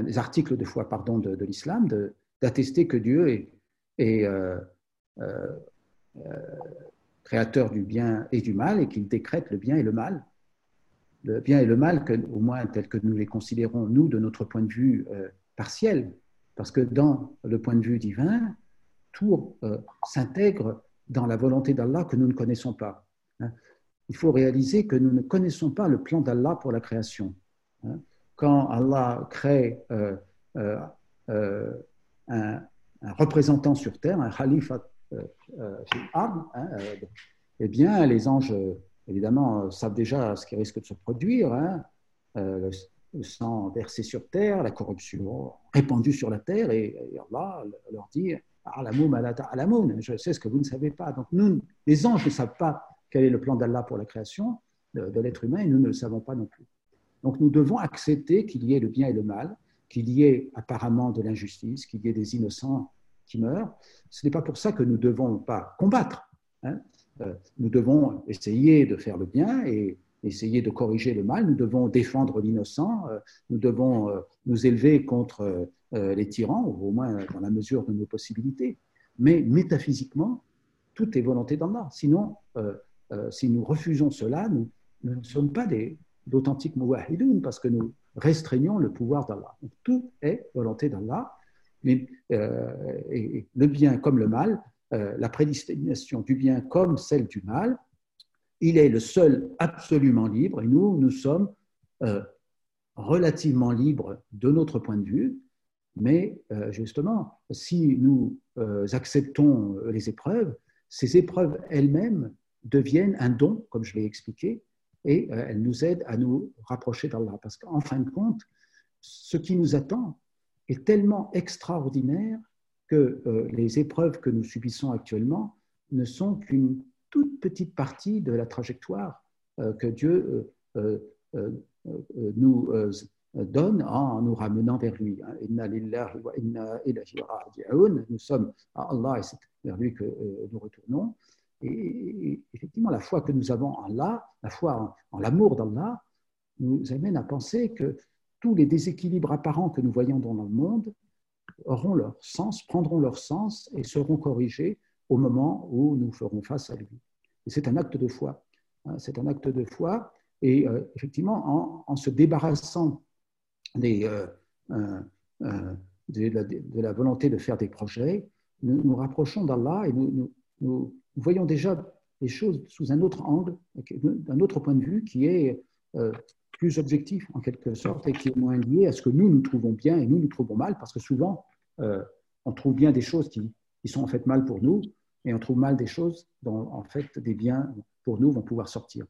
des articles de foi pardon, de, l'islam, d'attester que Dieu est, euh, euh, créateur du bien et du mal et qu'il décrète le bien et le mal. Le bien et le mal, au moins tel que nous les considérons, nous, de notre point de vue partiel, parce que dans le point de vue divin, tout s'intègre dans la volonté d'Allah que nous ne connaissons pas. Hein. Il faut réaliser que nous ne connaissons pas le plan d'Allah pour la création. Hein. Quand Allah crée euh, euh, euh, un, représentant sur terre, un khalifa hein, eh bien, les anges, évidemment, savent déjà ce qui risque de se produire. le, sang versé sur terre, la corruption répandue sur la terre, et, et Allah leur dit je sais ce que vous ne savez pas. Donc, nous, les anges ne savent pas quel est le plan d'Allah pour la création de, l'être humain et nous ne le savons pas non plus. Donc, nous devons accepter qu'il y ait le bien et le mal, qu'il y ait apparemment de l'injustice, qu'il y ait des innocents qui meurent. Ce n'est pas pour ça que nous ne devons pas combattre. Hein. Euh, nous devons essayer de faire le bien et essayer de corriger le mal, nous devons défendre l'innocent, euh, nous devons euh, nous élever contre les tyrans, au moins dans la mesure de nos possibilités. Mais métaphysiquement, tout est volonté d'Allah. Sinon, si nous refusons cela, nous, ne sommes pas d'authentiques muwahidoun parce que nous restreignons le pouvoir d'Allah. Tout est volonté d'Allah. et le bien comme le mal, la prédestination du bien comme celle du mal, il est le seul absolument libre et nous, nous sommes euh, relativement libres de notre point de vue, mais euh, justement, si nous euh, acceptons les épreuves, ces épreuves elles-mêmes deviennent un don, comme je l'ai expliqué, et elles nous aident à nous rapprocher d'Allah. Parce qu'en fin de compte, ce qui nous attend est tellement extraordinaire que les épreuves que nous subissons actuellement ne sont qu'une toute petite partie de la trajectoire euh, que Dieu euh, euh, nous donne en nous ramenant vers lui. Hein. Nous sommes à Allah et c'est vers lui que nous retournons. Et effectivement, la foi que nous avons en Allah, la foi en, l'amour d'Allah, nous amène à penser que tous les déséquilibres apparents que nous voyons dans le monde auront leur sens, prendront leur sens et seront corrigés au moment où nous ferons face à lui. C'est un acte de foi. Hein, c'est un acte de foi. Et euh, effectivement, en, se débarrassant des, euh, euh, de, la, volonté de faire des projets, nous nous rapprochons d'Allah et nous, nous, voyons déjà les choses sous un autre angle, d'un autre point de vue qui est plus objectif en quelque sorte et qui est moins lié à ce que nous nous trouvons bien et nous nous trouvons mal, parce que souvent on trouve bien des choses qui sont en fait mal pour nous, et on trouve mal des choses dont en fait des biens pour nous vont pouvoir sortir.